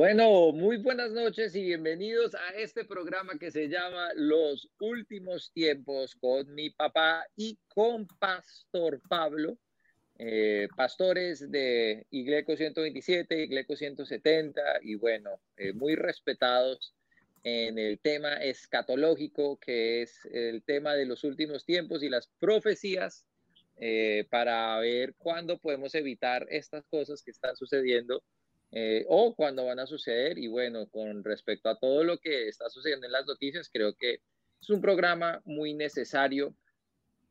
Bueno, muy buenas noches y bienvenidos a este programa que se llama Los Últimos Tiempos con mi papá y con Pastor Pablo, eh, pastores de Igleco 127, Igleco 170 y bueno, eh, muy respetados en el tema escatológico que es el tema de los últimos tiempos y las profecías eh, para ver cuándo podemos evitar estas cosas que están sucediendo eh, o cuando van a suceder. Y bueno, con respecto a todo lo que está sucediendo en las noticias, creo que es un programa muy necesario.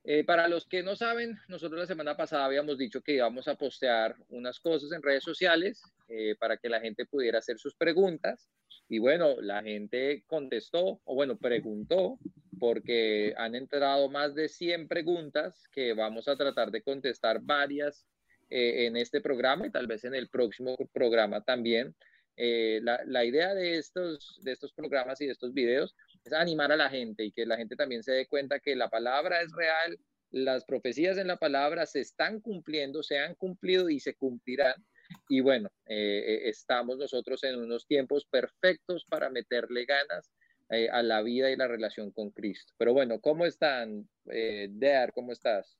Eh, para los que no saben, nosotros la semana pasada habíamos dicho que íbamos a postear unas cosas en redes sociales eh, para que la gente pudiera hacer sus preguntas. Y bueno, la gente contestó, o bueno, preguntó, porque han entrado más de 100 preguntas que vamos a tratar de contestar varias eh, en este programa y tal vez en el próximo programa también. Eh, la, la, idea de estos, de estos programas y de estos videos es animar a la gente y que la gente también se dé cuenta que la palabra es real, las profecías en la palabra se están cumpliendo, se han cumplido y se cumplirán. Y bueno, eh, estamos nosotros en unos tiempos perfectos para meterle ganas a la vida y la relación con Cristo. Pero bueno, ¿cómo están? Dear, ¿cómo estás?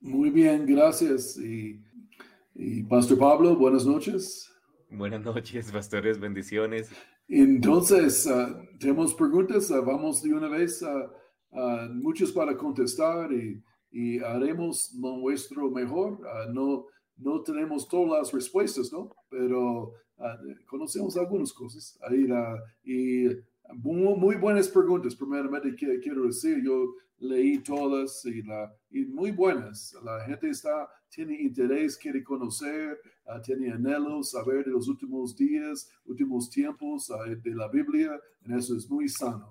Muy bien, gracias. Y, Pastor Pablo, buenas noches. Buenas noches, pastores, bendiciones. Entonces, uh, tenemos preguntas, uh, vamos de una vez a uh, muchos para contestar y, y, haremos nuestro mejor. no, no tenemos todas las respuestas, ¿no? Pero conocemos algunas cosas. Ahí, y muy, buenas preguntas. Primeramente, quiero decir, yo leí todas y, la, y muy buenas. La gente está, tiene interés, quiere conocer, uh, tiene anhelo, saber de los últimos días, últimos tiempos uh, de la Biblia. En eso es muy sano.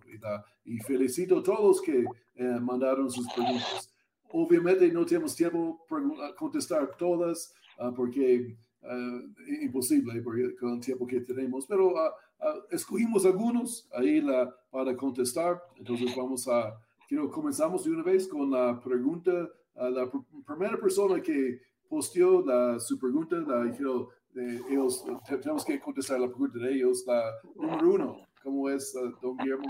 Y, y felicito a todos que eh, mandaron sus preguntas. Obviamente no tenemos tiempo para contestar todas uh, porque es imposible con el tiempo que tenemos, pero escogimos algunos ahí la, para contestar. Entonces vamos a, quiero comenzamos de una vez con la pregunta, la primera persona que posteó la, su pregunta, la, quiero, ellos, tenemos que contestar la pregunta de ellos, la número uno, ¿cómo es, don Guillermo?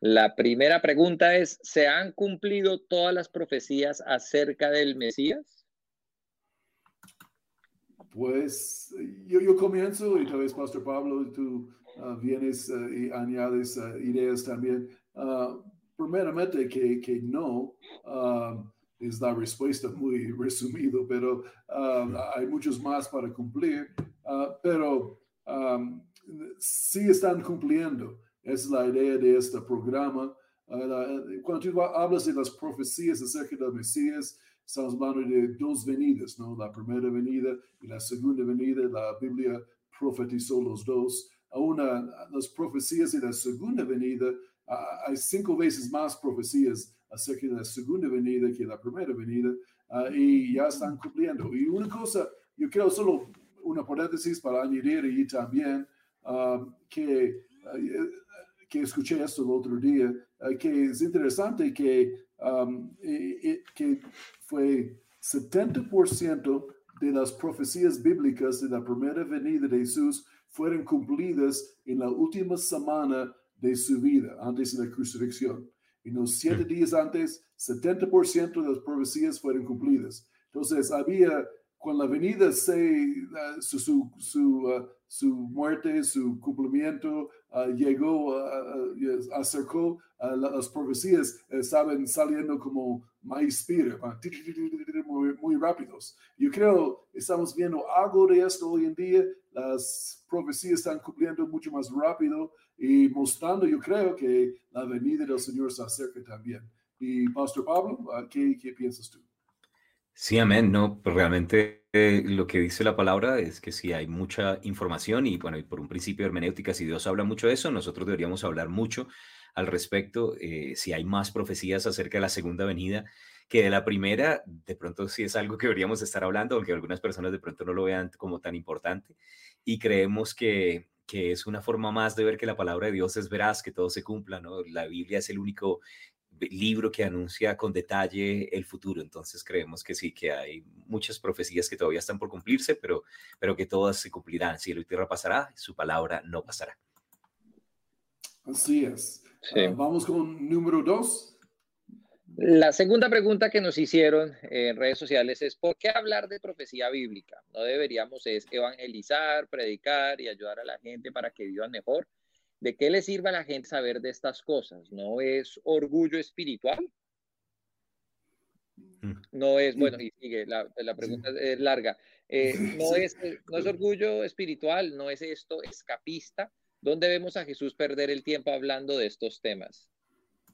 La primera pregunta es, ¿se han cumplido todas las profecías acerca del Mesías? Pues yo, yo comienzo y tal vez Pastor Pablo, tú uh, vienes uh, y añades uh, ideas también. Primeramente que, que no um, es la respuesta muy resumido, pero um, hay muchos más para cumplir, pero um, sí están cumpliendo. Es la idea de este programa. cuando tú hablas de las profecías acerca del Mesías, estamos hablando de dos venidas, ¿no? La primera venida y la segunda venida. La Biblia profetizó los dos. Una, las profecías de la segunda venida, hay cinco veces más profecías acerca de la segunda venida que la primera venida, ah, y ya están cumpliendo. Y una cosa, yo quiero solo una paréntesis para añadir y también ah, que, ah, que escuché esto el otro día, que es interesante que, que fue 70% de las profecías bíblicas de la primera venida de Jesús fueron cumplidas en la última semana de su vida, antes de la crucifixión. Y los siete días antes, 70% de las profecías fueron cumplidas. Entonces, había, con la venida, se, su, su, su, uh, su muerte, su cumplimiento, uh, llegó, acercó, las profecías estaban saliendo como maíz muy, muy rápidos. Yo creo estamos viendo algo de esto hoy en día. Las profecías están cumpliendo mucho más rápido y mostrando, yo creo que la venida del Señor se acerca también. Y Pastor Pablo, ¿qué, qué piensas tú? Sí, amén. No, pues realmente eh, lo que dice la palabra es que si hay mucha información y bueno, y por un principio hermenéutica, si Dios habla mucho de eso, nosotros deberíamos hablar mucho al respecto. Eh, si hay más profecías acerca de la segunda venida que de la primera, de pronto sí es algo que deberíamos estar hablando, aunque algunas personas de pronto no lo vean como tan importante. Y creemos que, que es una forma más de ver que la palabra de Dios es veraz, que todo se cumpla, ¿no? La Biblia es el único libro que anuncia con detalle el futuro. Entonces creemos que sí, que hay muchas profecías que todavía están por cumplirse, pero, pero que todas se cumplirán. Cielo y tierra pasará, su palabra no pasará. Así es. Ah, vamos con número dos. La segunda pregunta que nos hicieron en redes sociales es ¿por qué hablar de profecía bíblica? No deberíamos es evangelizar, predicar y ayudar a la gente para que vivan mejor. ¿De qué le sirve a la gente saber de estas cosas? ¿No es orgullo espiritual? Mm. No es, bueno, y sigue, la, pregunta es larga. Eh, no, es, no es orgullo espiritual, no es esto escapista. ¿Dónde vemos a Jesús perder el tiempo hablando de estos temas?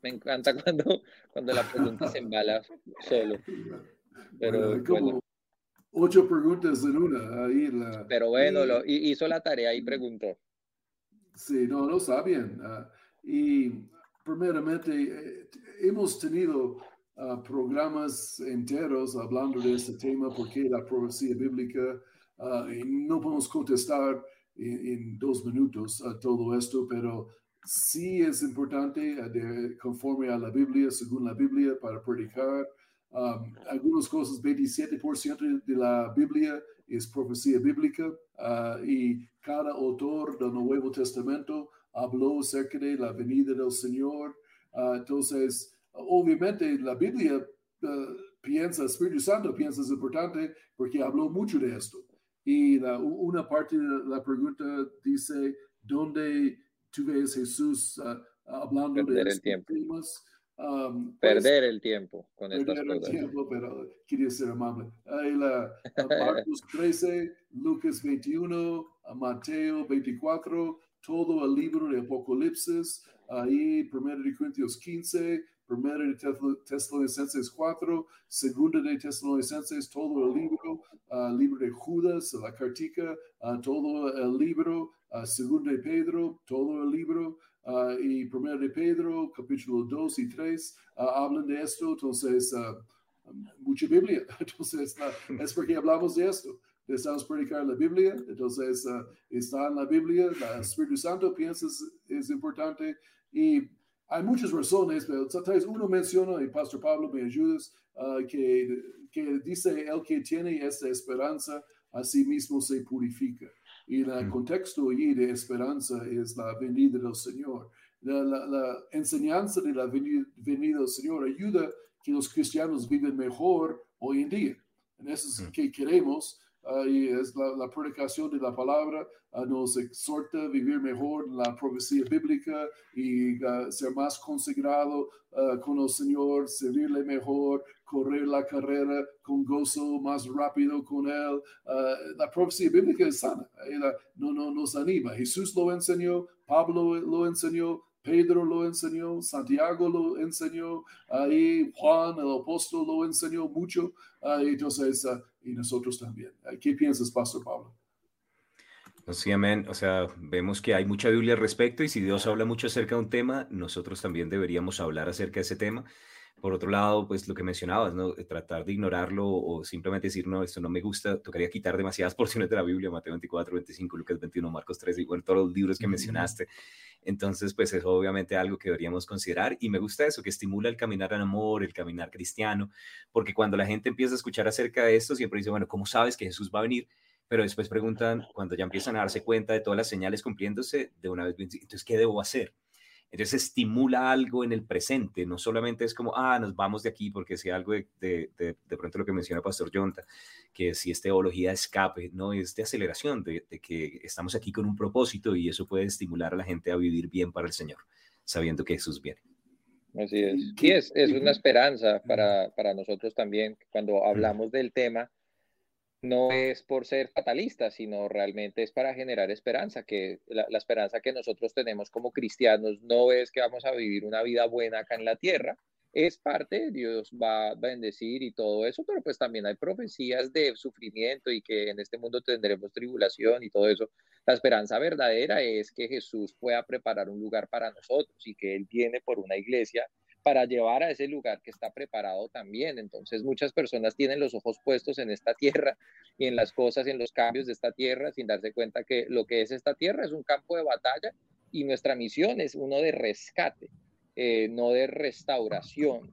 Me encanta cuando, cuando la pregunta se embala solo. Pero como ocho preguntas en una. Ahí pero bueno, lo, hizo la tarea y preguntó. Sí, no, no sabían. Ah, y primeramente, eh, hemos tenido ah, programas enteros hablando de este tema, porque la profecía bíblica, ah, y no podemos contestar en, en dos minutos a todo esto, pero sí es importante eh, de, conforme a la Biblia, según la Biblia, para predicar. Um, algunas cosas, 27% de la Biblia es profecía bíblica uh, y cada autor del Nuevo Testamento habló acerca de la venida del Señor. Uh, entonces, obviamente la Biblia uh, piensa, Espíritu Santo piensa es importante porque habló mucho de esto. Y una parte de la pregunta dice, ¿dónde tú ves Jesús uh, hablando perder de el tiempo. temas. Um, pues, perder el tiempo con estas perder el tiempo, pero quería ser amable. Ahí la, Marcos 13, Lucas 21, Mateo 24, todo el libro de Apocalipsis, ahí 1 Corintios 15, 1 de Tesalonicenses 4, 2 de Tesalonicenses, todo el libro, uh, libro de Judas, la cartica, uh, todo el libro, uh, segundo de Pedro, todo el libro, y primero de Pedro, capítulo 2 y 3, uh, hablan de esto, entonces, mucha Biblia, entonces, es porque hablamos de esto. Estamos predicar la Biblia, entonces está en la Biblia, el Espíritu Santo piensa es, es importante y hay muchas razones, pero tal vez uno menciona, y Pastor Pablo me ayudas, que, que dice el que tiene esta esperanza, a sí mismo se purifica. Y el mm. contexto allí de esperanza es la venida del Señor. La, enseñanza de la venida, del Señor ayuda que los cristianos viven mejor hoy en día. En eso es mm. que queremos y es la, predicación de la palabra, nos exhorta a vivir mejor la profecía bíblica y ser más consagrado con el Señor, servirle mejor, correr la carrera con gozo más rápido con Él. la profecía bíblica es sana, no, no, nos anima. Jesús lo enseñó, Pablo lo enseñó, Pedro lo enseñó, Santiago lo enseñó, ahí Juan el apóstol lo enseñó mucho, entonces, y nosotros también. ¿Qué piensas, Pastor Pablo? Sí, amén. O sea, vemos que hay mucha Biblia al respecto y si Dios habla mucho acerca de un tema, nosotros también deberíamos hablar acerca de ese tema. Por otro lado, pues lo que mencionabas, ¿no? Tratar de ignorarlo o simplemente decir, no, esto no me gusta, tocaría quitar demasiadas porciones de la Biblia, Mateo 24, 25, Lucas 21, Marcos 13, y bueno, todos los libros que mencionaste. Entonces, pues es obviamente algo que deberíamos considerar y me gusta eso, que estimula el caminar en amor, el caminar cristiano, porque cuando la gente empieza a escuchar acerca de esto, siempre dice, bueno, ¿cómo sabes que Jesús va a venir? Pero después preguntan, cuando ya empiezan a darse cuenta de todas las señales cumpliéndose, de una vez, entonces, ¿qué debo hacer? Entonces estimula algo en el presente, no solamente es como, ah, nos vamos de aquí porque sea algo de, de, de, pronto lo que menciona Pastor Jonta, que si es teología de escape, no, es de aceleración, de, que estamos aquí con un propósito y eso puede estimular a la gente a vivir bien para el Señor, sabiendo que Jesús viene. Así es. Y es, es una esperanza para, para nosotros también cuando hablamos del tema no es por ser fatalista, sino realmente es para generar esperanza, que la, esperanza que nosotros tenemos como cristianos no es que vamos a vivir una vida buena acá en la tierra, es parte, Dios va a bendecir y todo eso, pero pues también hay profecías de sufrimiento y que en este mundo tendremos tribulación y todo eso. La esperanza verdadera es que Jesús pueda preparar un lugar para nosotros y que Él viene por una iglesia para llevar a ese lugar que está preparado también. Entonces muchas personas tienen los ojos puestos en esta tierra y en las cosas, en los cambios de esta tierra, sin darse cuenta que lo que es esta tierra es un campo de batalla y nuestra misión es uno de rescate. eh, no de restauración.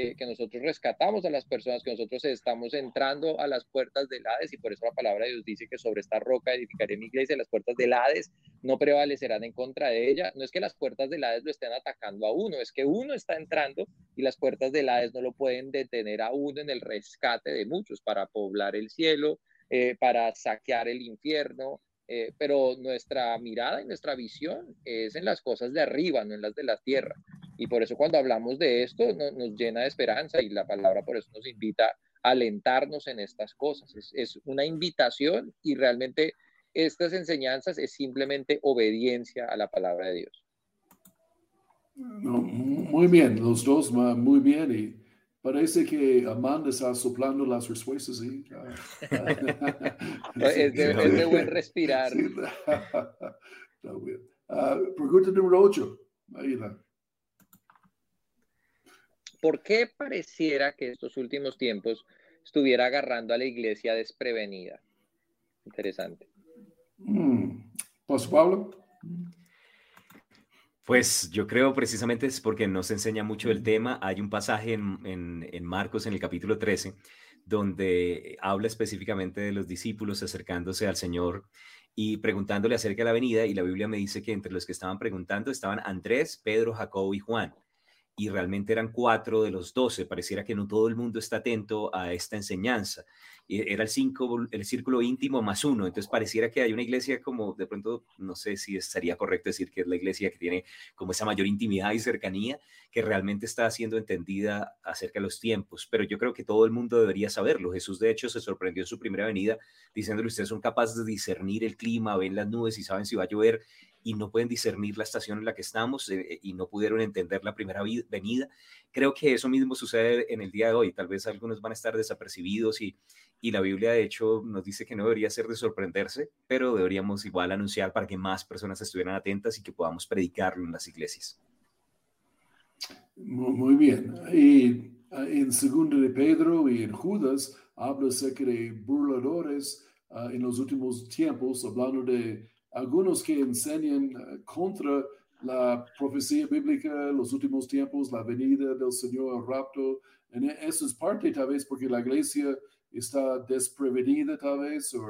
Eh, que nosotros rescatamos a las personas, que nosotros estamos entrando a las puertas del Hades y por eso la palabra de Dios dice que sobre esta roca edificaré mi iglesia, las puertas del Hades no prevalecerán en contra de ella. No es que las puertas del Hades lo estén atacando a uno, es que uno está entrando y las puertas del Hades no lo pueden detener a uno en el rescate de muchos para poblar el cielo, eh, para saquear el infierno, eh, pero nuestra mirada y nuestra visión es en las cosas de arriba, no en las de la tierra. Y por eso cuando hablamos de esto nos llena de esperanza y la palabra por eso nos invita a alentarnos en estas cosas. Es, una invitación y realmente estas enseñanzas es simplemente obediencia a la palabra de Dios. muy bien, los dos muy bien y Parece que Amanda está soplando las respuestas. ¿sí? es, de, buen respirar. Está bien. Ah, pregunta número 8. ¿Por qué pareciera que estos últimos tiempos estuviera agarrando a la iglesia desprevenida? Interesante. Mm. Pablo? Pues yo creo precisamente es porque nos enseña mucho el tema. Hay un pasaje en, Marcos en el capítulo 13 donde habla específicamente de los discípulos acercándose al Señor y preguntándole acerca de la venida y la Biblia me dice que entre los que estaban preguntando estaban Andrés, Pedro, Jacobo y Juan y realmente eran cuatro de los doce. Pareciera que no todo el mundo está atento a esta enseñanza. Era el, cinco, el círculo íntimo más uno. Entonces pareciera que hay una iglesia como, de pronto, no sé si estaría correcto decir que es la iglesia que tiene como esa mayor intimidad y cercanía, que realmente está siendo entendida acerca de los tiempos. Pero yo creo que todo el mundo debería saberlo. Jesús, de hecho, se sorprendió en su primera venida diciéndole, ustedes son capaces de discernir el clima, ven las nubes y saben si va a llover y no pueden discernir la estación en la que estamos eh, y no pudieron entender la primera venida. Creo que eso mismo sucede en el día de hoy. Tal vez algunos van a estar desapercibidos y, y la Biblia de hecho nos dice que no debería ser de sorprenderse, pero deberíamos igual anunciar para que más personas estuvieran atentas y que podamos predicarlo en las iglesias. Muy bien. Y ah, en segundo de Pedro y en Judas habla acerca de burladores ah, en los últimos tiempos, hablando de algunos que enseñan eh, contra la profecía bíblica, los últimos tiempos, la venida del Señor, el rapto. En e, eso es parte tal vez porque la iglesia está desprevenida tal vez, o,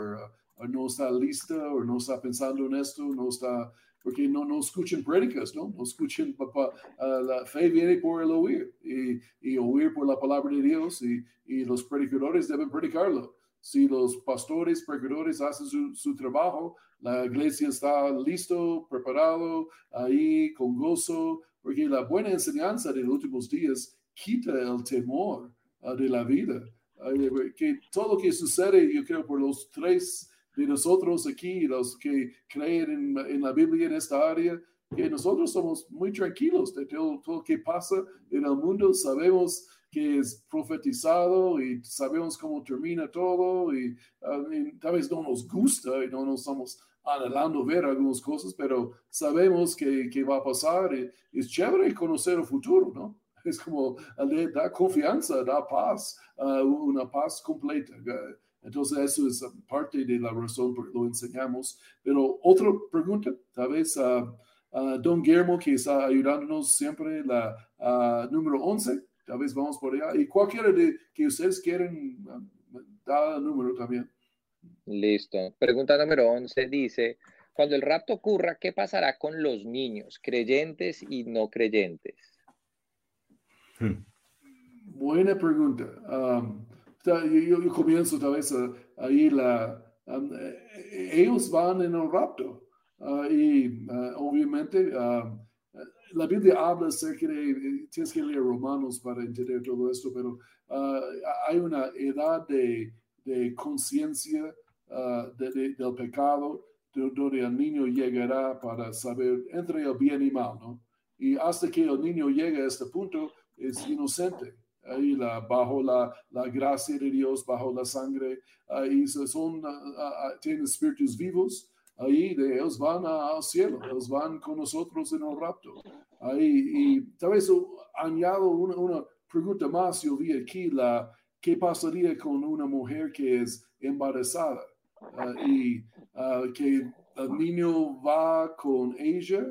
no está lista, o no está pensando en esto, no está, porque no, no escuchan prédicas, ¿no? No escuchan, papá, uh, la fe viene por el oír, y, oír por la palabra de Dios, y los predicadores deben predicarlo. Si los pastores, predicadores hacen su, trabajo, la iglesia está listo, preparado, ahí con gozo, porque la buena enseñanza de los últimos días quita el temor ah, de la vida. que todo lo que sucede, yo creo, por los tres de nosotros aquí, los que creen en, en la Biblia en esta área, que nosotros somos muy tranquilos de todo, todo lo que pasa en el mundo, sabemos que es profetizado y sabemos cómo termina todo y, ah, tal vez no nos gusta y no nos estamos anhelando ver algunas cosas, pero sabemos que, que va a pasar y es chévere conocer el futuro, ¿no? Es como da confianza, da paz, ah, una paz completa. Entonces eso es parte de la razón por que lo enseñamos. Pero otra pregunta, tal vez a Don Guillermo que está ayudándonos siempre, la número 11 tal vez vamos por allá. Y cualquiera de que ustedes quieren, dar el número también. Listo. Pregunta número 11 dice, cuando el rapto ocurra, ¿qué pasará con los niños, creyentes y no creyentes? Hmm. Buena pregunta. Um, yo, comienzo tal vez ahí la... Um, eh, ellos van en el rapto. Uh, y uh, obviamente um, la Biblia habla acerca de, tienes que leer Romanos para entender todo esto, pero ah, hay una edad de, conciencia ah, del pecado donde el niño llegará para saber entre el bien y mal, ¿no? Y hasta que el niño llegue a este punto, es inocente. Ahí bajo la, la gracia de Dios, bajo la sangre, ahí son, ah, tienen espíritus vivos, ahí de ellos van al cielo, ellos van con nosotros en el rapto. Ahí, y tal vez añado una, una pregunta más, yo vi aquí, la, ¿qué pasaría con una mujer que es embarazada? Ah, y uh, que el niño va con ella,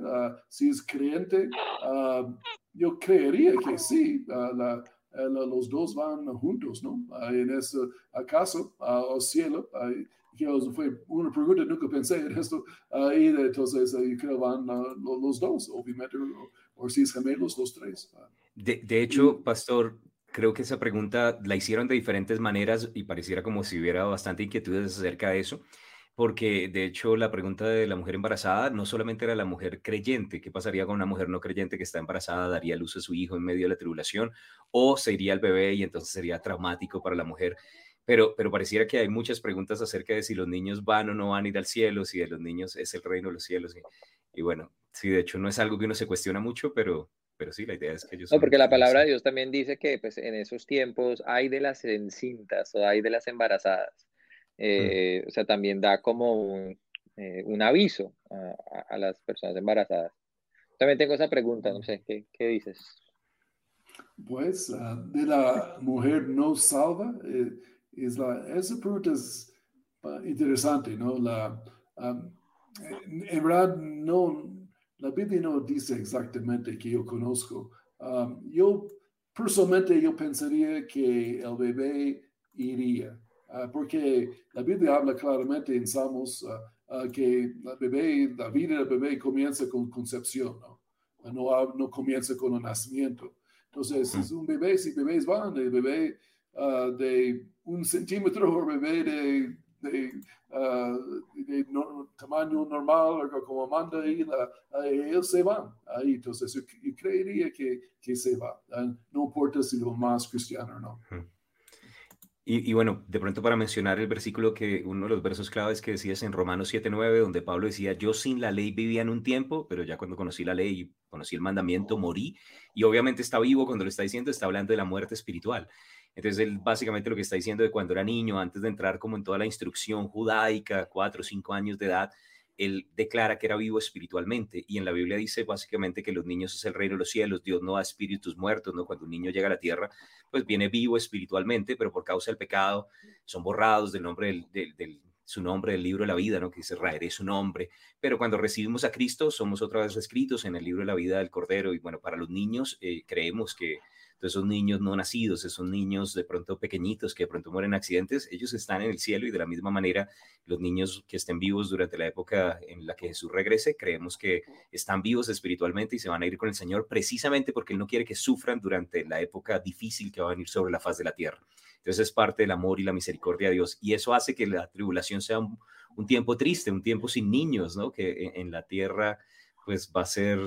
si es creyente, yo creería que sí, los dos van juntos, ¿no? en ese caso, al cielo. Fue una pregunta, nunca pensé en esto, y entonces yo creo van los dos, obviamente, o, si es gemelos, los tres. De, de hecho, pastor, creo que esa pregunta la hicieron de diferentes maneras y pareciera como si hubiera bastante inquietudes acerca de eso, porque de hecho la pregunta de la mujer embarazada no solamente era la mujer creyente, ¿qué pasaría con una mujer no creyente que está embarazada, daría luz a su hijo en medio de la tribulación o se iría el bebé y entonces sería traumático para la mujer? Pero, pero pareciera que hay muchas preguntas acerca de si los niños van o no van a ir al cielo, si de los niños es el reino de los cielos. Y, y bueno, sí, de hecho no es algo que uno se cuestiona mucho, pero, pero sí, la idea es que ellos... No, porque la palabra de Dios también dice que pues, en esos tiempos hay de las encintas o hay de las embarazadas. Mm. Eh, o sea, también da como un, eh, un aviso a, a, las personas embarazadas. También tengo esa pregunta, no sé, ¿qué, qué dices? Pues uh, de la mujer no salva, eh, es la, esa pregunta es uh, interesante, ¿no? La, um, en verdad, no, la Biblia no dice exactamente que yo conozco. Um, yo personalmente yo pensaría que el bebé iría, uh, porque la Biblia habla claramente en Salmos uh, que el bebé, la vida del bebé comienza con concepción, ¿no? No, no comienza con el nacimiento. Entonces, es un bebé, si bebés van, el bebé de un centímetro o bebé de de, uh, de no, tamaño normal, como manda la, él se va. Ahí, entonces, yo, yo creería que, que, se va. Uh, no importa si lo más cristiano o no. Y, y, bueno, de pronto para mencionar el versículo que uno de los versos claves que decías en Romanos 7:9, donde Pablo decía, yo sin la ley vivía en un tiempo, pero ya cuando conocí la ley y conocí el mandamiento, morí. Y obviamente está vivo cuando lo está diciendo, está hablando de la muerte espiritual. Entonces, él básicamente lo que está diciendo de cuando era niño, antes de entrar como en toda la instrucción judaica, cuatro o cinco años de edad, él declara que era vivo espiritualmente. Y en la Biblia dice básicamente que los niños es el reino de los cielos, Dios no da espíritus muertos, ¿no? Cuando un niño llega a la tierra, pues viene vivo espiritualmente, pero por causa del pecado son borrados del nombre del, su nombre del libro de la vida, ¿no? Que dice, raeré su nombre. Pero cuando recibimos a Cristo, somos otra vez escritos en el libro de la vida del Cordero. Y bueno, para los niños eh, creemos que entonces, esos niños no nacidos, esos niños de pronto pequeñitos que de pronto mueren en accidentes, ellos están en el cielo y de la misma manera los niños que estén vivos durante la época en la que Jesús regrese, creemos que están vivos espiritualmente y se van a ir con el Señor precisamente porque Él no quiere que sufran durante la época difícil que va a venir sobre la faz de la tierra. Entonces es parte del amor y la misericordia de Dios y eso hace que la tribulación sea un, tiempo triste, un tiempo sin niños, ¿no? Que en, la tierra pues va a ser...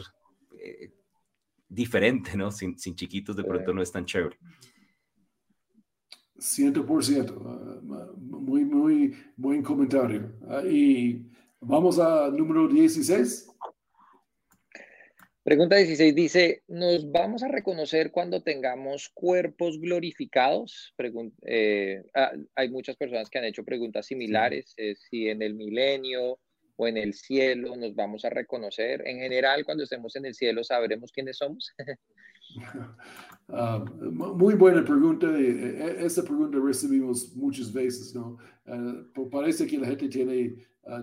Eh, diferente, ¿no? Sin, sin chiquitos de pronto no es tan chévere. 100%, ah, muy, muy buen comentario. Ah, y vamos a número 16. Pregunta 16 dice, ¿nos vamos a reconocer cuando tengamos cuerpos glorificados? Eh, ah, hay muchas personas que han hecho preguntas similares, eh, si en el milenio o en el cielo nos vamos a reconocer? En general, cuando estemos en el cielo, ¿sabremos quiénes somos? Ah, muy buena pregunta. E, e, esa pregunta recibimos muchas veces, ¿no? Ah, parece que la gente tiene ah,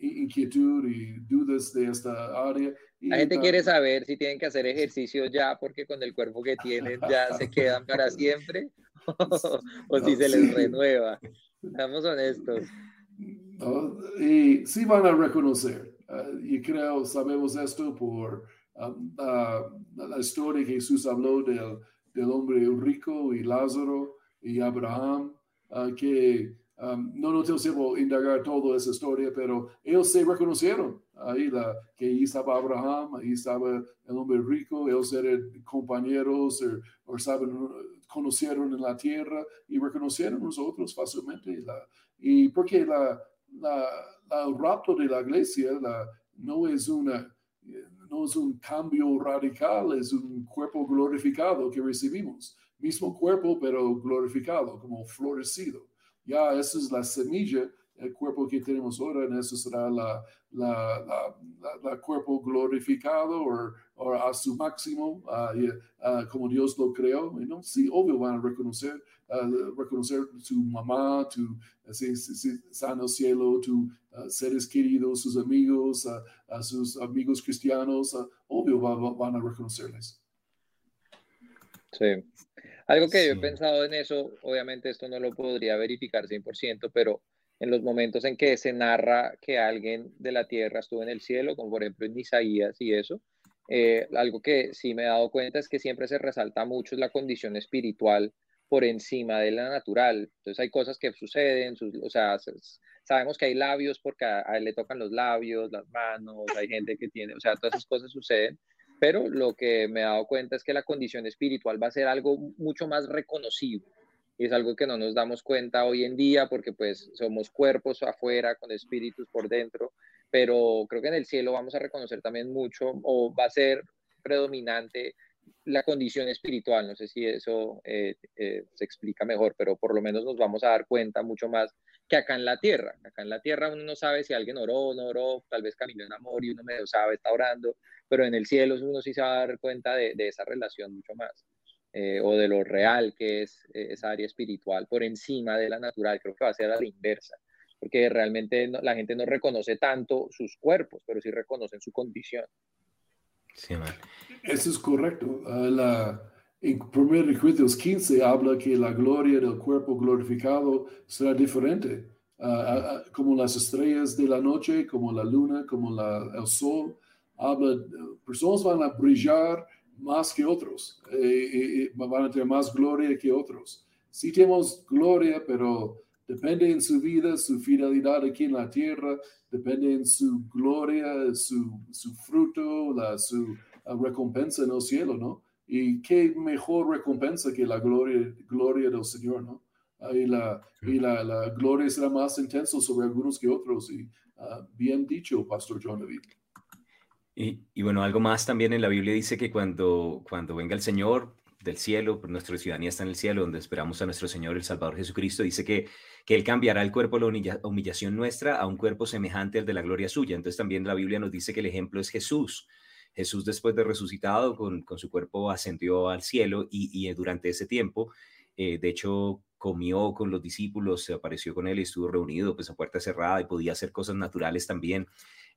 inquietud y dudas de esta área. la gente quiere saber si tienen que hacer ejercicio ya porque con el cuerpo que tienen ya se quedan para siempre o si se les renueva. Seamos honestos. Y sí van a reconocer. Uh, y creo, sabemos esto por um, la historia que Jesús habló del, del, hombre rico y Lázaro y Abraham, uh, que um, no nos tenemos indagar toda esa historia, pero ellos se reconocieron. Ahí, la, que ahí estaba Abraham, ahí estaba el hombre rico, ellos eran compañeros o, saben, conocieron en la tierra y reconocieron nosotros fácilmente. La, y porque la, el rapto de la iglesia no, es una, no es un cambio radical, es un cuerpo glorificado que recibimos. Mismo cuerpo, pero glorificado, como florecido. Ya esa es la semilla el cuerpo que tenemos ahora, en eso será la, la, la, cuerpo glorificado o a su máximo, como Dios lo creó. ¿no? Sí, obvio van a reconocer, reconocer tu mamá, tu si, sano cielo, tus seres queridos, sus amigos, a sus amigos cristianos, obvio van a reconocerles. Sí. Algo que yo he pensado en eso, obviamente esto no lo podría verificar 100%, pero en los momentos en que se narra que alguien de la tierra estuvo en el cielo, como por ejemplo en Isaías y eso, eh, algo que sí me he dado cuenta es que siempre se resalta mucho la condición espiritual por encima de la natural. Entonces hay cosas que suceden, o sea, sabemos que hay labios porque a, él le tocan los labios, las manos, hay gente que tiene, o sea, todas esas cosas suceden, pero lo que me he dado cuenta es que la condición espiritual va a ser algo mucho más reconocible y es algo que no nos damos cuenta hoy en día porque pues somos cuerpos afuera con espíritus por dentro, pero creo que en el cielo vamos a reconocer también mucho o va a ser predominante la condición espiritual. No sé si eso eh, eh, se explica mejor, pero por lo menos nos vamos a dar cuenta mucho más que acá en la tierra. Acá en la tierra uno no sabe si alguien oró o no oró, tal vez caminó en amor y uno medio sabe, está orando, pero en el cielo uno sí se va a dar cuenta de, esa relación mucho más. Eh, o de lo real que es esa área espiritual por encima de la natural, creo que va a ser a la inversa, porque realmente la gente no reconoce tanto sus cuerpos, pero sí reconocen su condición. Sí, Eso es correcto. Ah, la, en 1 Corintios 15 habla que la gloria del cuerpo glorificado será diferente, uh, como las estrellas de la noche, como la luna, como la, el sol. Habla, personas van a brillar más que otros, eh, van a tener más gloria que otros. Sí tenemos gloria, pero depende en su vida, su fidelidad aquí en la tierra, depende en su gloria, su, su fruto, la, su recompensa en el cielo, ¿no? Y qué mejor recompensa que la gloria, gloria del Señor, ¿no? Y, la, y la, la gloria será más intensa sobre algunos que otros. Y ah, bien dicho, Pastor John David. Y, y, bueno, algo más también en la Biblia dice que cuando, cuando venga el Señor del cielo, pues nuestra ciudadanía está en el cielo, donde esperamos a nuestro Señor, el Salvador Jesucristo, dice que, que Él cambiará el cuerpo, la humillación nuestra, a un cuerpo semejante al de la gloria suya. Entonces también la Biblia nos dice que el ejemplo es Jesús. Jesús después de resucitado con, su cuerpo ascendió al cielo y, durante ese tiempo, eh, de hecho, comió con los discípulos, se apareció con él y estuvo reunido pues a puerta cerrada y podía hacer cosas naturales también.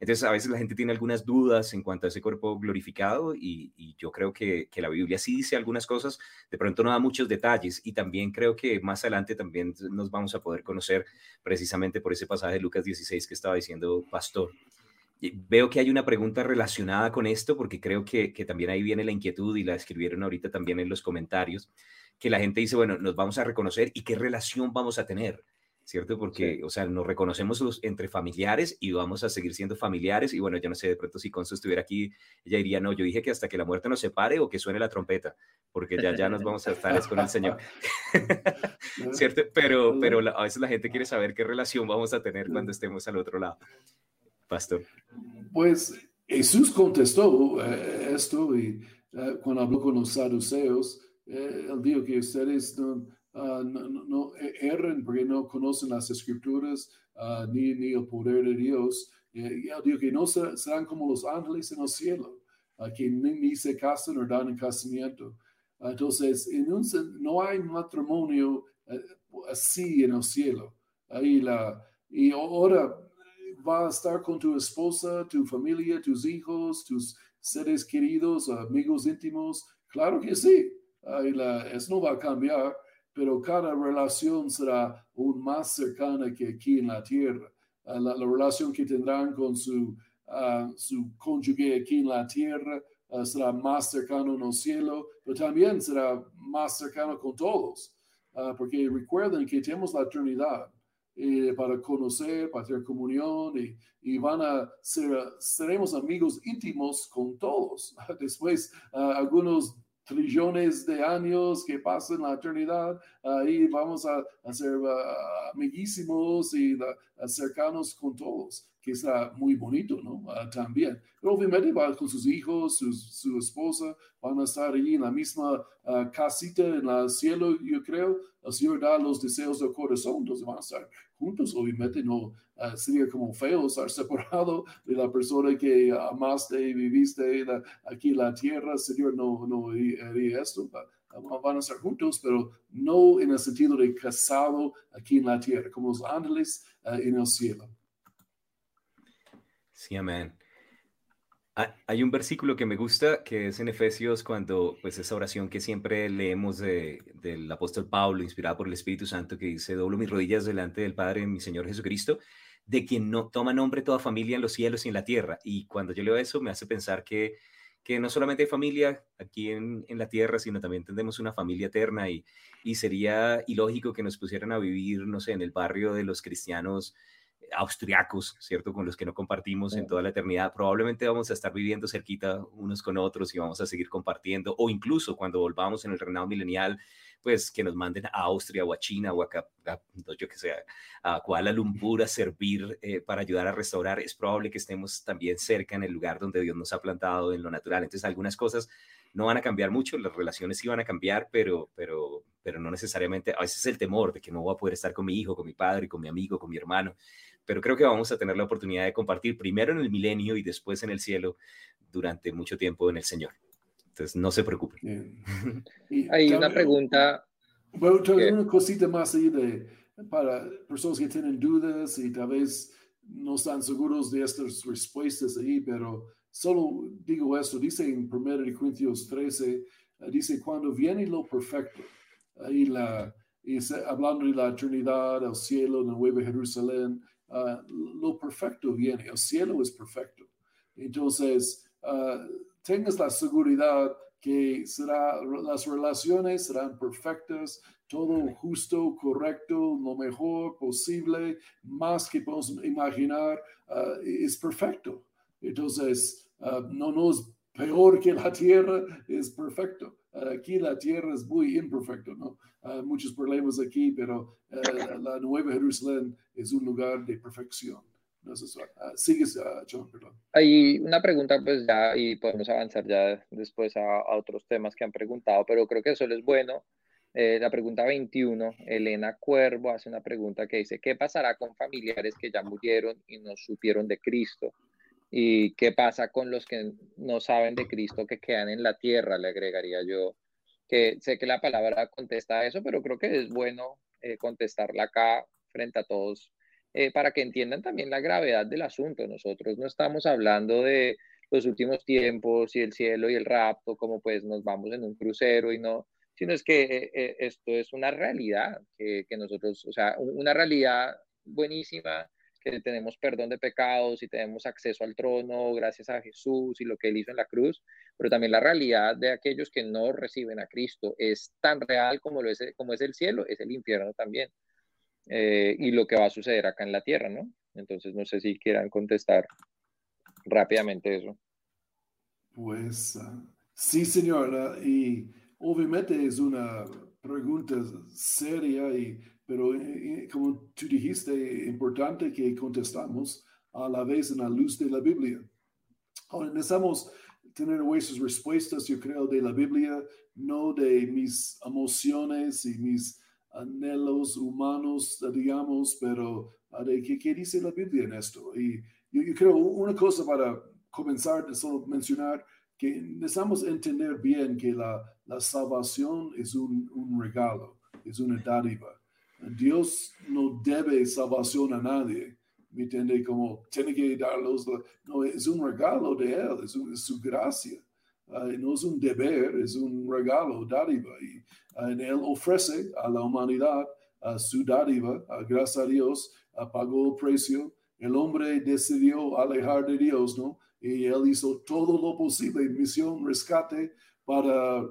Entonces a veces la gente tiene algunas dudas en cuanto a ese cuerpo glorificado y, yo creo que, que, la Biblia sí dice algunas cosas, de pronto no da muchos detalles y también creo que más adelante también nos vamos a poder conocer precisamente por ese pasaje de Lucas 16 que estaba diciendo Pastor. Veo que hay una pregunta relacionada con esto porque creo que, también ahí viene la inquietud y la escribieron ahorita también en los comentarios, que la gente dice, bueno, nos vamos a reconocer y qué relación vamos a tener, ¿cierto? Porque, o sea, nos reconocemos entre familiares y vamos a seguir siendo familiares y bueno, yo no sé, de pronto si Conso estuviera aquí, ella diría, no, yo dije que hasta que la muerte nos separe o que suene la trompeta, porque ya, ya nos vamos a estar con el Señor, ¿cierto? Pero, pero a veces la gente quiere saber qué relación vamos a tener cuando estemos al otro lado pastor? Pues Jesús contestó eh, esto y eh, cuando habló con los saduceos, eh, él dijo que ustedes no, uh, no, erran porque no conocen las escrituras ah, ni, el poder de Dios. Y él dijo que no serán como los ángeles en el cielo, ah, que ni, se casan o dan en casamiento. Entonces, en un, no hay matrimonio así en el cielo. Ahí la, y ahora va a estar con tu esposa, tu familia, tus hijos, tus seres queridos, amigos íntimos? Claro que sí. eso no va a cambiar, pero cada relación será aún más cercana que aquí en la tierra. Ah, la, relación que tendrán con su, uh, su cónyuge aquí en la tierra ah, será más cercano en el cielo, pero también será más cercano con todos, porque recuerden que tenemos la eternidad eh, para conocer, para tener comunión y, van a ser, seremos amigos íntimos con todos. Después, algunos trillones de años que pasan la eternidad, ahí vamos a, ser amiguísimos y cercanos con todos. Que está muy bonito, ¿no? Ah, también. Pero obviamente va con sus hijos, su, esposa, van a estar allí en la misma ah, casita en el cielo, yo creo. El Señor da los deseos del corazón, entonces van a estar juntos. Obviamente no uh, sería como feo estar separado de la persona que amaste y viviste aquí en la tierra. El Señor no, no haría esto. Van a estar juntos, pero no en el sentido de casado aquí en la tierra, como los ángeles en el cielo. Sí, amén. Hay un versículo que me gusta, que es en Efesios, cuando, pues, esa oración que siempre leemos del apóstol Pablo, inspirada por el Espíritu Santo, que dice, doblo mis rodillas delante del Padre, mi Señor Jesucristo, de quien no toma nombre toda familia en los cielos y en la tierra. Y cuando yo leo eso, me hace pensar que, que no solamente hay familia aquí en, en la tierra, sino también tendremos una familia eterna y, y sería ilógico que nos pusieran a vivir, no sé, en el barrio de los cristianos austriacos, ¿cierto? Con los que no compartimos en toda la eternidad. Probablemente vamos a estar viviendo cerquita unos con otros y vamos a seguir compartiendo, o incluso cuando volvamos en el reinado milenial, pues que nos manden a Austria o a China o a, yo que sea, a Kuala Lumpur a servir eh, para ayudar a restaurar. Es probable que estemos también cerca en el lugar donde Dios nos ha plantado en lo natural. Entonces, algunas cosas no van a cambiar mucho, las relaciones sí van a cambiar, pero, pero, pero no necesariamente, a veces el temor de que no voy a poder estar con mi hijo, con mi padre, con mi amigo, con mi hermano pero creo que vamos a tener la oportunidad de compartir primero en el milenio y después en el cielo durante mucho tiempo en el Señor. Entonces, no se preocupen. Hay una pregunta. Bueno, una cosita más ahí de, para personas que tienen dudas y tal vez no están seguros de estas respuestas ahí, pero solo digo esto, dice en 1 Corintios 13, dice, cuando viene lo perfecto, ahí la, hablando de la eternidad, el cielo, la nueva Jerusalén, Ah, lo perfecto viene, el cielo es perfecto. Entonces, uh, tengas la seguridad que será, las relaciones serán perfectas, todo justo, correcto, lo mejor posible, más que podemos imaginar, ah, es perfecto. Entonces, no nos peor que la tierra, es perfecto. Aquí la tierra es muy imperfecto, ¿no? Hay muchos problemas aquí, pero eh, la Nueva Jerusalén es un lugar de perfección. No sé, uh, sigues, uh, John, perdón. Hay una pregunta, pues ya, y podemos avanzar ya después a, otros temas que han preguntado, pero creo que eso es bueno. Eh, la pregunta 21, Elena Cuervo hace una pregunta que dice, ¿qué pasará con familiares que ya murieron y no supieron de Cristo? ¿Y qué pasa con los que no saben de Cristo que quedan en la tierra? Le agregaría yo, que sé que la palabra contesta eso, pero creo que es bueno eh, contestarla acá frente a todos eh, para que entiendan también la gravedad del asunto. Nosotros no estamos hablando de los últimos tiempos y el cielo y el rapto, como pues nos vamos en un crucero y no, sino es que eh, esto es una realidad que, que nosotros, o sea, una realidad buenísima que tenemos perdón de pecados y tenemos acceso al trono gracias a Jesús y lo que él hizo en la cruz, pero también la realidad de aquellos que no reciben a Cristo es tan real como, lo es, como es el cielo, es el infierno también. Eh, y lo que va a suceder acá en la tierra, ¿no? Entonces, no sé si quieran contestar rápidamente eso. Pues ah, sí, señora, y obviamente es una pregunta seria y pero eh, eh, como tú dijiste, importante que contestamos a la vez en la luz de la Biblia. Ahora necesitamos tener nuestras respuestas, yo creo, de la Biblia, no de mis emociones y mis anhelos humanos, digamos, pero de qué, dice la Biblia en esto. Y yo, creo una cosa para comenzar de solo mencionar que necesitamos entender bien que la, la salvación es un, un regalo, es una dádiva. Dios no debe salvación a nadie. ¿Me entiende? Como tiene que darlos. No, es un regalo de Él, es, su gracia. no es un deber, es un regalo, dádiva. Y Él ofrece a la humanidad su dádiva, gracias a Dios, pagó el precio. El hombre decidió alejar de Dios, ¿no? Y Él hizo todo lo posible, misión, rescate, para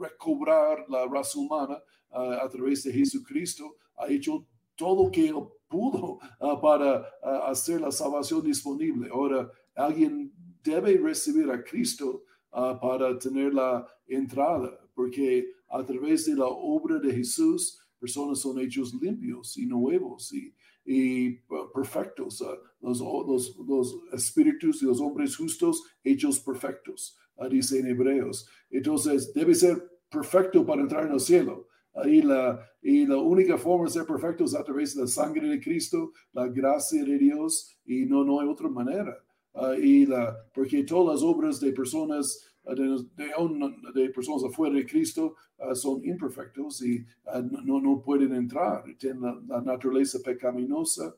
recobrar la raza humana a través de Jesucristo, ha hecho todo lo que pudo ah, para ah, hacer la salvación disponible. Ahora, alguien debe recibir a Cristo ah, para tener la entrada, porque a través de la obra de Jesús, personas son hechos limpios y nuevos. Y y perfectos, los, los, los, espíritus y los hombres justos hechos perfectos, dice en Hebreos. Entonces, debe ser perfecto para entrar en el cielo. Y la, y la única forma de ser perfecto es a través de la sangre de Cristo, la gracia de Dios, y no, no hay otra manera. Ah, y la, porque todas las obras de personas, ah, de, de, personas afuera de Cristo ah, son imperfectos y no, no pueden entrar, tienen la, naturaleza pecaminosa.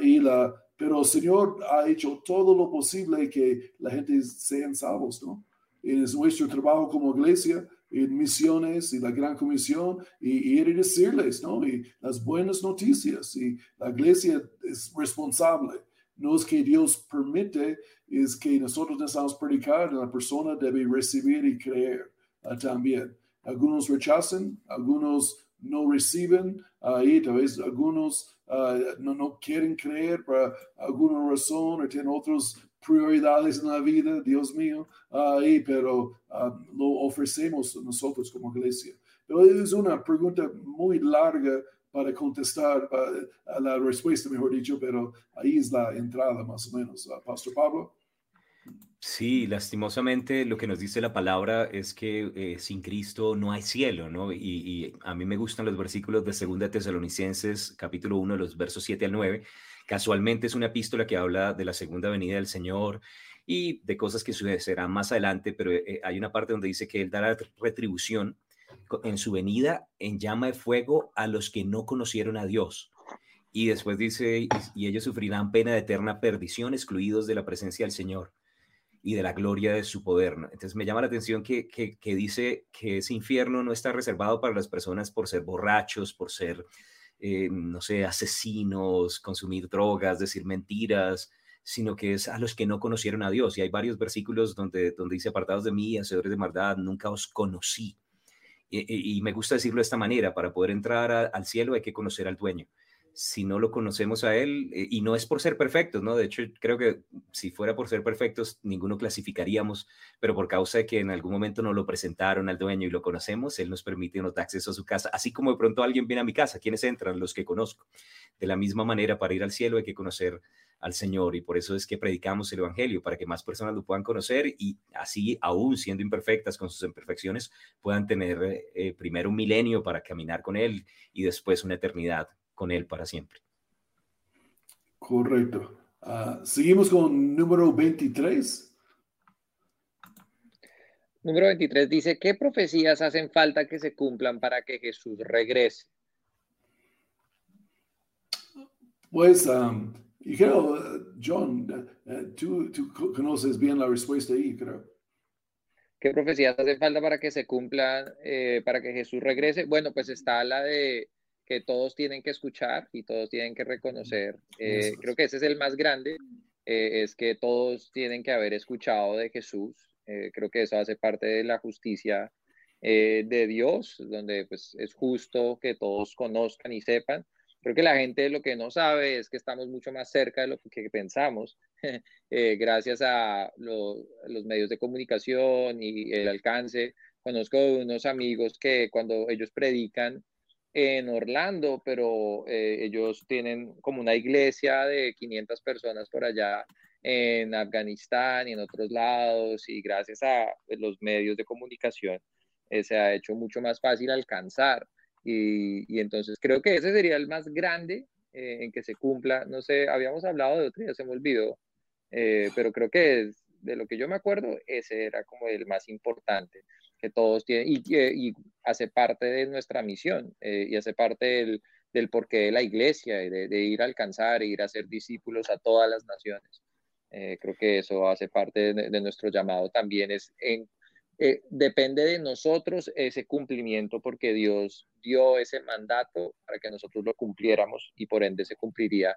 y la, pero el Señor ha hecho todo lo posible que la gente sean salvos, ¿no? Y es nuestro trabajo como iglesia en misiones y la gran comisión y, y decirles, ¿no? Y las buenas noticias y la iglesia es responsable. No es que Dios permite, es que nosotros necesitamos predicar, la persona debe recibir y creer uh, también. Algunos rechazan, algunos no reciben, ahí tal vez algunos uh, no, no quieren creer por alguna razón o tienen otros prioridades en la vida, Dios mío, ahí, pero ah, lo ofrecemos nosotros como iglesia. Pero es una pregunta muy larga para contestar a la respuesta, mejor dicho, pero ahí es la entrada más o menos. Ah, Pastor Pablo. Sí, lastimosamente lo que nos dice la palabra es que eh, sin Cristo no hay cielo, ¿no? Y, y, a mí me gustan los versículos de 2 Tesalonicenses, capítulo 1, los versos 7 al 9, Casualmente es una epístola que habla de la segunda venida del Señor y de cosas que sucederán más adelante, pero eh, hay una parte donde dice que Él dará retribución en su venida en llama de fuego a los que no conocieron a Dios. Y después dice, y, ellos sufrirán pena de eterna perdición, excluidos de la presencia del Señor y de la gloria de su poder. Entonces me llama la atención que, que, que, dice que ese infierno no está reservado para las personas por ser borrachos, por ser eh, no sé, asesinos, consumir drogas, decir mentiras, sino que es a los que no conocieron a Dios. Y hay varios versículos donde, donde dice, apartados de mí, hacedores de maldad, nunca os conocí. Y, me gusta decirlo de esta manera, para poder entrar al cielo hay que conocer al dueño si no lo conocemos a Él, eh, y no es por ser perfectos, ¿no? De hecho, creo que si fuera por ser perfectos, ninguno clasificaríamos, pero por causa de que en algún momento nos lo presentaron al dueño y lo conocemos, Él nos permite nos da acceso a su casa, así como de pronto alguien viene a mi casa, ¿quiénes entran? Los que conozco. De la misma manera, para ir al cielo hay que conocer al Señor y por eso es que predicamos el Evangelio, para que más personas lo puedan conocer y así, aún siendo imperfectas con sus imperfecciones, puedan tener eh, primero un milenio para caminar con Él y después una eternidad con Él para siempre. Correcto. Ah, seguimos con número 23. Número 23 dice, ¿qué profecías hacen falta que se cumplan para que Jesús regrese? Pues, um, creo, John, eh, tú, conoces bien la respuesta ahí, creo. ¿Qué profecías hacen falta para que se cumplan, eh, para que Jesús regrese? Bueno, pues está la de que todos tienen que escuchar y todos tienen que reconocer. Eh, creo que ese es el más grande, eh, es que todos tienen que haber escuchado de Jesús. Eh, creo que eso hace parte de la justicia de Dios, donde pues, es justo que todos conozcan y sepan. Creo que la gente lo que no sabe es que estamos mucho más cerca de lo que pensamos, gracias a los medios de comunicación y el alcance. Conozco unos amigos que cuando ellos predican, en Orlando, pero eh, ellos tienen como una iglesia de 500 personas por allá en Afganistán y en otros lados y gracias a los medios de comunicación eh, se ha hecho mucho más fácil alcanzar. Y, entonces creo que ese sería el más grande eh, en que se cumpla, no sé, habíamos hablado de otro, ya se me olvidó, pero creo que de lo que yo me acuerdo, ese era como el más importante que todos tienen y, hace parte de nuestra misión eh, y hace parte del, del, porqué de la iglesia, de, de, ir a alcanzar e ir a ser discípulos a todas las naciones. Eh, creo que eso hace parte de, nuestro llamado también. Es en, eh, depende de nosotros ese cumplimiento porque Dios dio ese mandato para que nosotros lo cumpliéramos y por ende se cumpliría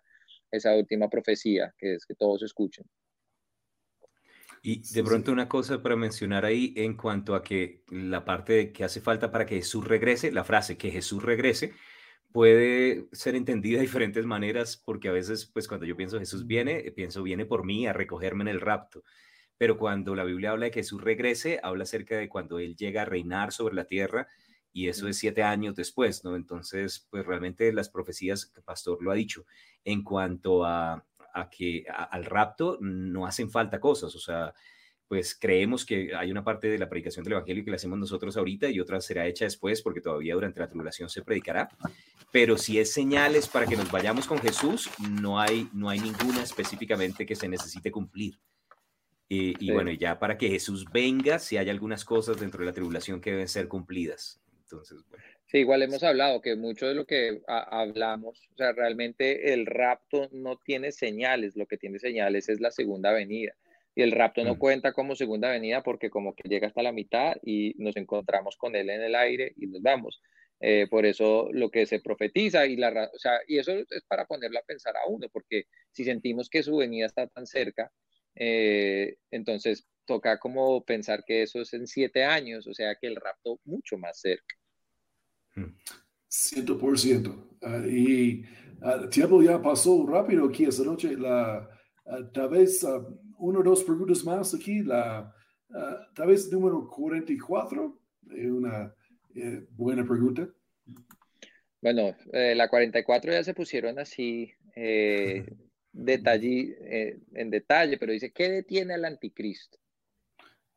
esa última profecía, que es que todos escuchen. Y de pronto una cosa para mencionar ahí en cuanto a que la parte de que hace falta para que Jesús regrese, la frase que Jesús regrese puede ser entendida de diferentes maneras porque a veces pues cuando yo pienso Jesús viene, pienso viene por mí a recogerme en el rapto. Pero cuando la Biblia habla de que Jesús regrese, habla acerca de cuando Él llega a reinar sobre la tierra y eso es siete años después, ¿no? Entonces, pues realmente las profecías, que Pastor lo ha dicho, en cuanto a, a que al rapto no hacen falta cosas, o sea, pues creemos que hay una parte de la predicación del Evangelio que la hacemos nosotros ahorita y otra será hecha después porque todavía durante la tribulación se predicará. Pero si es señales para que nos vayamos con Jesús, no hay, no hay ninguna específicamente que se necesite cumplir. Y, bueno, ya para que Jesús venga, si hay algunas cosas dentro de la tribulación que deben ser cumplidas. Entonces, bueno. Sí, igual hemos hablado que mucho de lo que hablamos, o sea, realmente el rapto no tiene señales, lo que tiene señales es la segunda venida. Y el rapto no mm. cuenta como segunda venida porque como que llega hasta la mitad y nos encontramos con él en el aire y nos vamos. Eh, por eso lo que se profetiza y, la, o sea, y eso es para ponerlo a pensar a uno, porque si sentimos que su venida está tan cerca, eh, entonces toca como pensar que eso es en siete años, o sea que el rapto mucho más cerca. Mm. Ciento por ciento. Ah, y el ah, tiempo ya pasó rápido aquí esta noche. La, ah, tal vez uno o dos preguntas más aquí. La, tal vez número 44, una eh, buena pregunta. Bueno, eh, la 44 ya se pusieron así eh, detalle, en detalle, pero dice, ¿qué detiene al anticristo?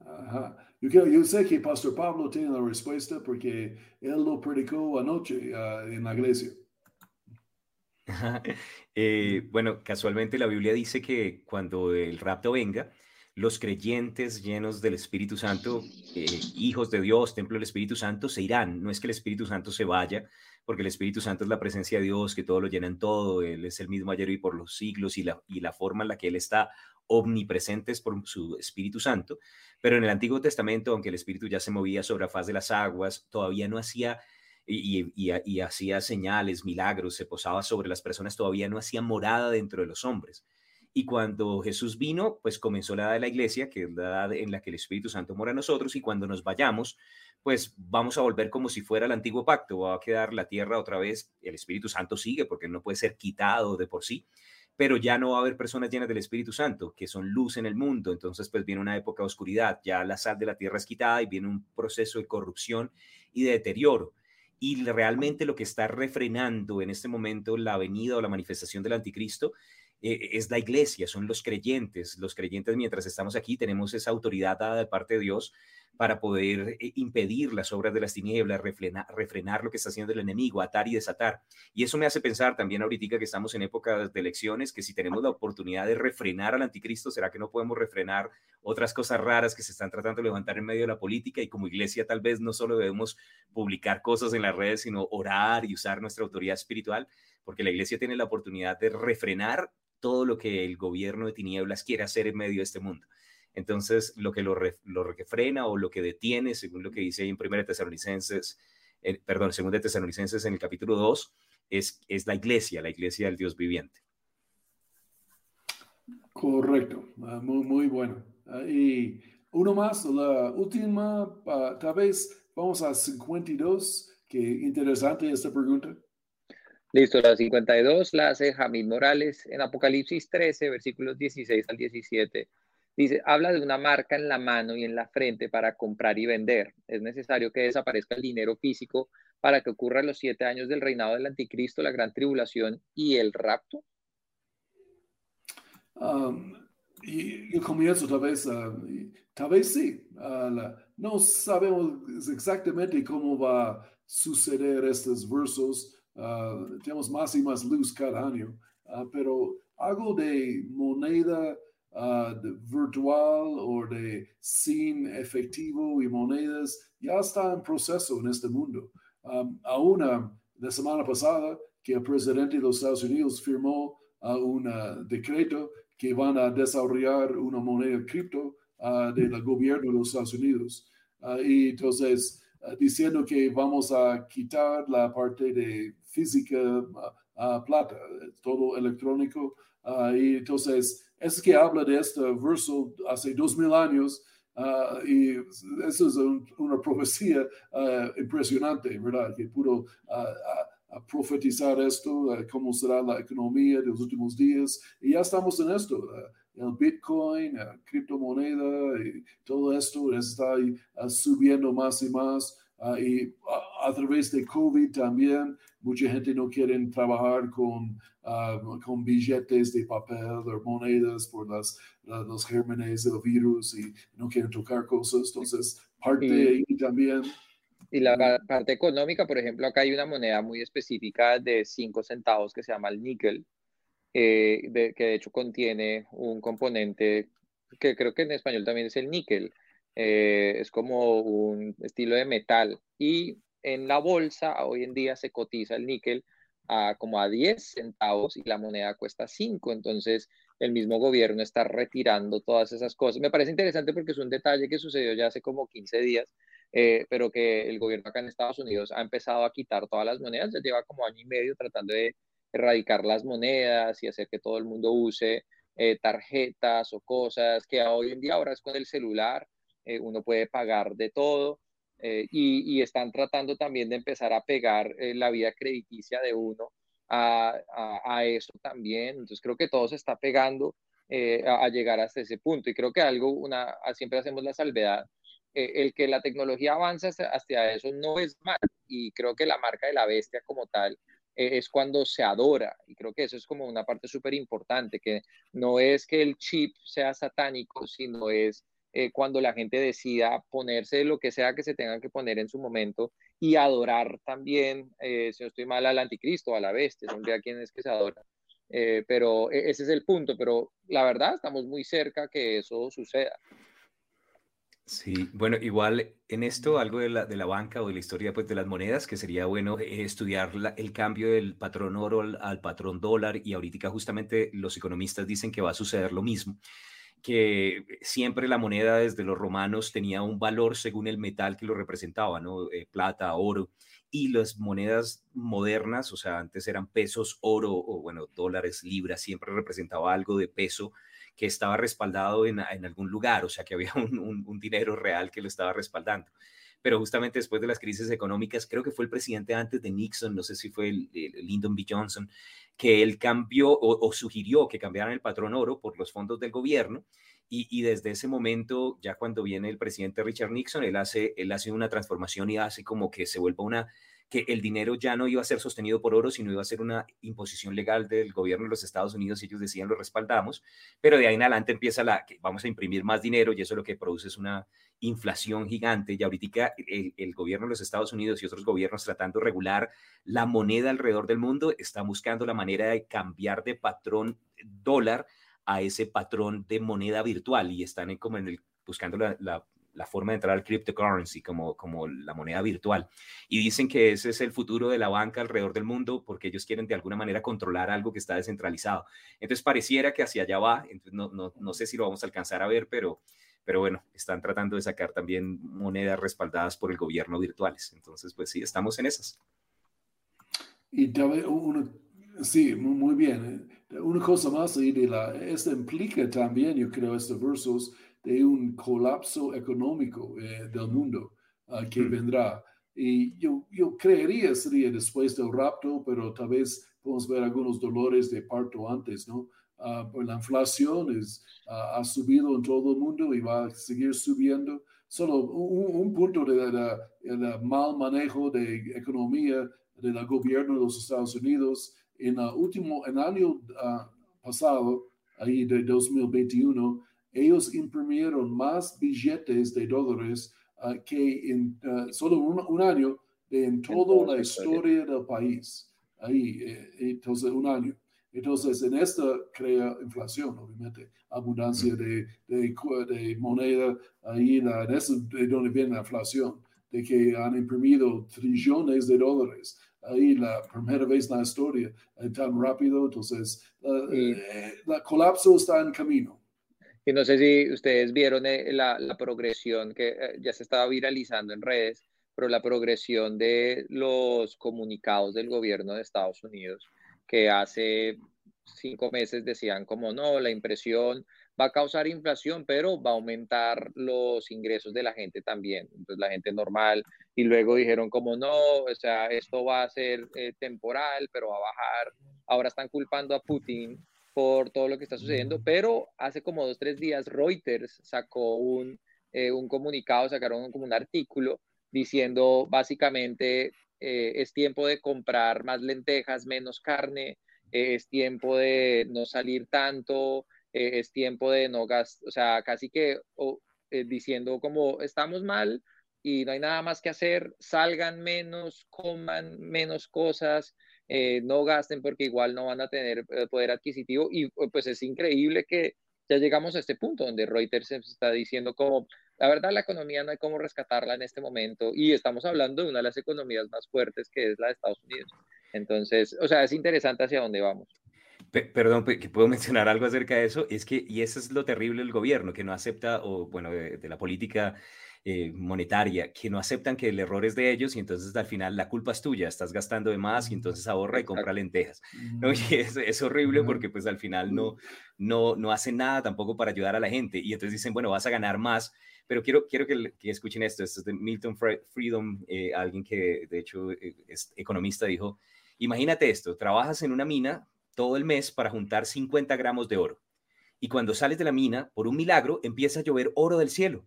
Ajá. Yo, sé que Pastor Pablo tiene la respuesta porque él lo predicó anoche ah, en la iglesia. Eh, bueno, casualmente la Biblia dice que cuando el rapto venga, los creyentes llenos del Espíritu Santo, eh, hijos de Dios, templo del Espíritu Santo, se irán. No es que el Espíritu Santo se vaya, porque el Espíritu Santo es la presencia de Dios, que todo lo llena en todo, Él es el mismo ayer y por los siglos, y la, y la forma en la que Él está omnipresente es por su Espíritu Santo. Pero en el Antiguo Testamento, aunque el Espíritu ya se movía sobre la faz de las aguas, todavía no hacía y, hacía señales, milagros, se posaba sobre las personas, todavía no hacía morada dentro de los hombres. Y cuando Jesús vino, pues comenzó la edad de la iglesia, que es la edad en la que el Espíritu Santo mora en nosotros, y cuando nos vayamos, pues vamos a volver como si fuera el antiguo pacto, va a quedar la tierra otra vez, el Espíritu Santo sigue porque no puede ser quitado de por sí, pero ya no va a haber personas llenas del Espíritu Santo, que son luz en el mundo. Entonces, pues viene una época de oscuridad, ya la sal de la tierra es quitada y viene un proceso de corrupción y de deterioro. Y realmente lo que está refrenando en este momento la venida o la manifestación del anticristo eh, es la iglesia, son los creyentes. Los creyentes, mientras estamos aquí, tenemos esa autoridad dada de parte de Dios para poder eh, impedir las obras de las tinieblas, refrenar, lo que está haciendo el enemigo, atar y desatar. Y eso me hace pensar también ahorita que estamos en época de elecciones, que si tenemos la oportunidad de refrenar al anticristo, ¿será que no podemos refrenar otras cosas raras que se están tratando de levantar en medio de la política? Y como iglesia tal vez no solo debemos publicar cosas en las redes, sino orar y usar nuestra autoridad espiritual, porque la iglesia tiene la oportunidad de refrenar todo lo que el gobierno de tinieblas quiere hacer en medio de este mundo. Entonces, lo que lo, lo que frena o lo que detiene, según lo que dice ahí en 1 Tesalonicenses, eh, perdón, 2 Tesalonicenses en el capítulo 2, es, es la iglesia, la iglesia del Dios viviente. Correcto, ah, muy, muy bueno. Ah, y uno más, la última, ah, tal vez vamos a 52, que interesante esta pregunta. Listo, la 52 la hace Jamín Morales en Apocalipsis 13, versículos 16 al 17. Dice, habla de una marca en la mano y en la frente para comprar y vender. Es necesario que desaparezca el dinero físico para que ocurran los siete años del reinado del anticristo, la gran tribulación y el rapto. Um, y, yo comienzo tal vez, uh, tal vez sí. Uh, no sabemos exactamente cómo va a suceder estos versos. Uh, tenemos más y más luz cada año, pero algo de moneda uh, de virtual o de sin efectivo y monedas ya está en proceso en este mundo. Um, aún la semana pasada que el presidente de los Estados Unidos firmó uh, un uh, decreto que van a desarrollar una moneda cripto uh, del gobierno de los Estados Unidos. y entonces, diciendo que vamos a quitar la parte de física, plata, todo electrónico. y entonces, es que habla de este verso hace dos mil años ah, y eso es una profecía ah, impresionante, ¿verdad? Que pudo ah, profetizar esto, cómo será la economía de los últimos días. Y ya estamos en esto. el Bitcoin, la criptomoneda y todo esto está subiendo más y más. y a través de COVID también, mucha gente no quiere trabajar con, ah, con billetes de papel o monedas por las, los gérmenes del virus y no quieren tocar cosas. Entonces, parte ahí también. Y la parte económica, por ejemplo, acá hay una moneda muy específica de 5 centavos que se llama el níquel, eh, que de hecho contiene un componente que creo que en español también es el níquel. Eh, es como un estilo de metal. Y en la bolsa hoy en día se cotiza el níquel a como a 10 centavos y la moneda cuesta 5. Entonces el mismo gobierno está retirando todas esas cosas. Me parece interesante porque es un detalle que sucedió ya hace como 15 días, eh, pero que el gobierno acá en Estados Unidos ha empezado a quitar todas las monedas. Ya lleva como año y medio tratando de erradicar las monedas y hacer que todo el mundo use eh, tarjetas o cosas que hoy en día ahora es con el celular, eh, uno puede pagar de todo. Eh, y, están tratando también de empezar a pegar la vida crediticia de uno a, a, eso también. Entonces creo que todo se está pegando a, llegar hasta ese punto. Y creo que algo, una, siempre hacemos la salvedad, el que la tecnología avanza hacia, eso no es mal. Y creo que la marca de la bestia como tal e-, es cuando se adora. Y creo que eso es como una parte súper importante, que no es que el chip sea satánico, sino es eh, cuando la gente decida ponerse lo que sea que se tenga que poner en su momento y adorar también, eh, si no estoy mal, al anticristo, a la bestia, son a quién es que se adora. Eh, pero e-, ese es el punto, pero la verdad estamos muy cerca que eso suceda. Sí, bueno, igual en esto algo de la, de la banca o de la historia pues, de las monedas, que sería bueno eh, estudiar el cambio del patrón oro al, patrón dólar y ahorita justamente los economistas dicen que va a suceder lo mismo, que siempre la moneda desde los romanos tenía un valor según el metal que lo representaba, ¿no? Eh, plata, oro, y las monedas modernas, o sea, antes eran pesos, oro o bueno, dólares, libras, siempre representaba algo de peso que estaba respaldado en, algún lugar, o sea, que había un, dinero real que lo estaba respaldando pero justamente después de las crisis económicas, creo que fue el presidente antes de Nixon, no sé si fue el, Lyndon B. Johnson, que él cambió o, sugirió que cambiaran el patrón oro por los fondos del gobierno. Y, desde ese momento, ya cuando viene el presidente Richard Nixon, él hace, él hace una transformación y hace como que se vuelva una, que el dinero ya no iba a ser sostenido por oro, sino iba a ser una imposición legal del gobierno de los Estados Unidos y ellos decían lo respaldamos, pero de ahí en adelante empieza la que vamos a imprimir más dinero y eso lo que produce es una inflación gigante y ahorita el, el gobierno de los Estados Unidos y otros gobiernos tratando de regular la moneda alrededor del mundo están buscando la manera de cambiar de patrón dólar a ese patrón de moneda virtual y están como en el buscando la, la forma de entrar al cryptocurrency como, como la moneda virtual. Y dicen que ese es el futuro de la banca alrededor del mundo porque ellos quieren de alguna manera controlar algo que está descentralizado. Entonces pareciera que hacia allá va, entonces no, no, no sé si lo vamos a alcanzar a ver, pero, pero bueno, están tratando de sacar también monedas respaldadas por el gobierno virtuales. Entonces, pues sí, estamos en esas. Y uno, sí, muy bien. Una cosa más ahí de la, esto implica también, yo creo, estos versos, de un colapso económico eh, del mundo ah, que hmm. vendrá. Y yo, yo creería sería después del rapto, pero tal vez podemos ver algunos dolores de parto antes, ¿no? Uh, la inflación es, ah, ha subido en todo el mundo y va a seguir subiendo. Solo un, punto de, de, mal manejo de economía del gobierno de los Estados Unidos. En el último, en el año pasado, ahí de 2021, ellos imprimieron más billetes de dólares ah, que en ah, solo un, año de en toda la historia del país. Ahí, eh, entonces, un año. Entonces, en esta crea inflación, obviamente, abundancia de, de, moneda, ahí la, en eso de donde viene la inflación, de que han imprimido trillones de dólares. Ahí la primera vez en la historia, eh, tan rápido, entonces, el eh, colapso está en camino. Y no sé si ustedes vieron eh, la, la progresión que eh, ya se estaba viralizando en redes, pero la progresión de los comunicados del gobierno de Estados Unidos, que hace cinco meses decían como no, la impresión va a causar inflación, pero va a aumentar los ingresos de la gente también, entonces la gente normal, y luego dijeron como no, o sea, esto va a ser eh, temporal, pero va a bajar, ahora están culpando a Putin por todo lo que está sucediendo, pero hace como dos, tres días Reuters sacó un, eh, un comunicado, sacaron como un artículo diciendo básicamente eh, es tiempo de comprar más lentejas, menos carne, eh, es tiempo de no salir tanto, eh, es tiempo de no gastar, o sea, casi que diciendo como estamos mal y no hay nada más que hacer, salgan menos, coman menos cosas, no gasten porque igual no van a tener poder adquisitivo y pues es increíble que ya llegamos a este punto donde Reuters está diciendo como la verdad, la economía no hay cómo rescatarla en este momento y estamos hablando de una de las economías más fuertes que es la de Estados Unidos. Entonces, o sea, es interesante hacia dónde vamos. Perdón, que puedo mencionar algo acerca de eso, es que, y eso es lo terrible del gobierno, que no acepta, o bueno, de, la política eh, monetaria, que no aceptan que el error es de ellos y entonces al final la culpa es tuya, estás gastando de más y entonces ahorra y compra lentejas. ¿no? Y es, es horrible porque pues al final no, no, no hacen nada tampoco para ayudar a la gente y entonces dicen, bueno, vas a ganar más pero quiero, quiero que, escuchen esto. Esto es de Milton Freedom, eh, alguien que de hecho eh, es economista, dijo, imagínate esto, trabajas en una mina todo el mes para juntar 50 gramos de oro. Y cuando sales de la mina, por un milagro, empieza a llover oro del cielo.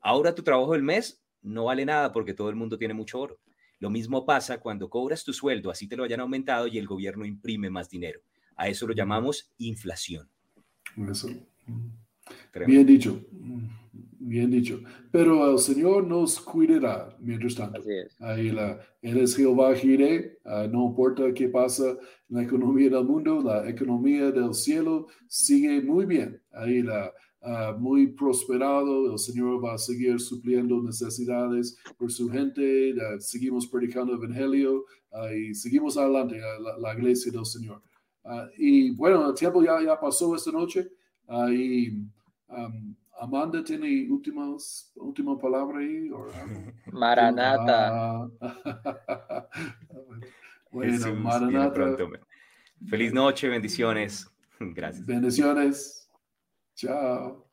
Ahora tu trabajo del mes no vale nada porque todo el mundo tiene mucho oro. Lo mismo pasa cuando cobras tu sueldo, así te lo hayan aumentado y el gobierno imprime más dinero. A eso lo llamamos inflación. Bien dicho. Bien dicho. Pero el Señor nos cuidará mientras tanto. Ahí la, él es Jehová Jireh. Ah, no importa qué pasa en la economía del mundo, la economía del cielo sigue muy bien. Ahí la, ah, muy prosperado. El Señor va a seguir supliendo necesidades por su gente. seguimos predicando el Evangelio ah, y seguimos adelante la, la, iglesia del Señor. y bueno, el tiempo ya, ya pasó esta noche. y, Amanda tiene últimas, última palabra ahí. Maranata. bueno, Maranata. Feliz noche, bendiciones. Gracias. Bendiciones. Tchau.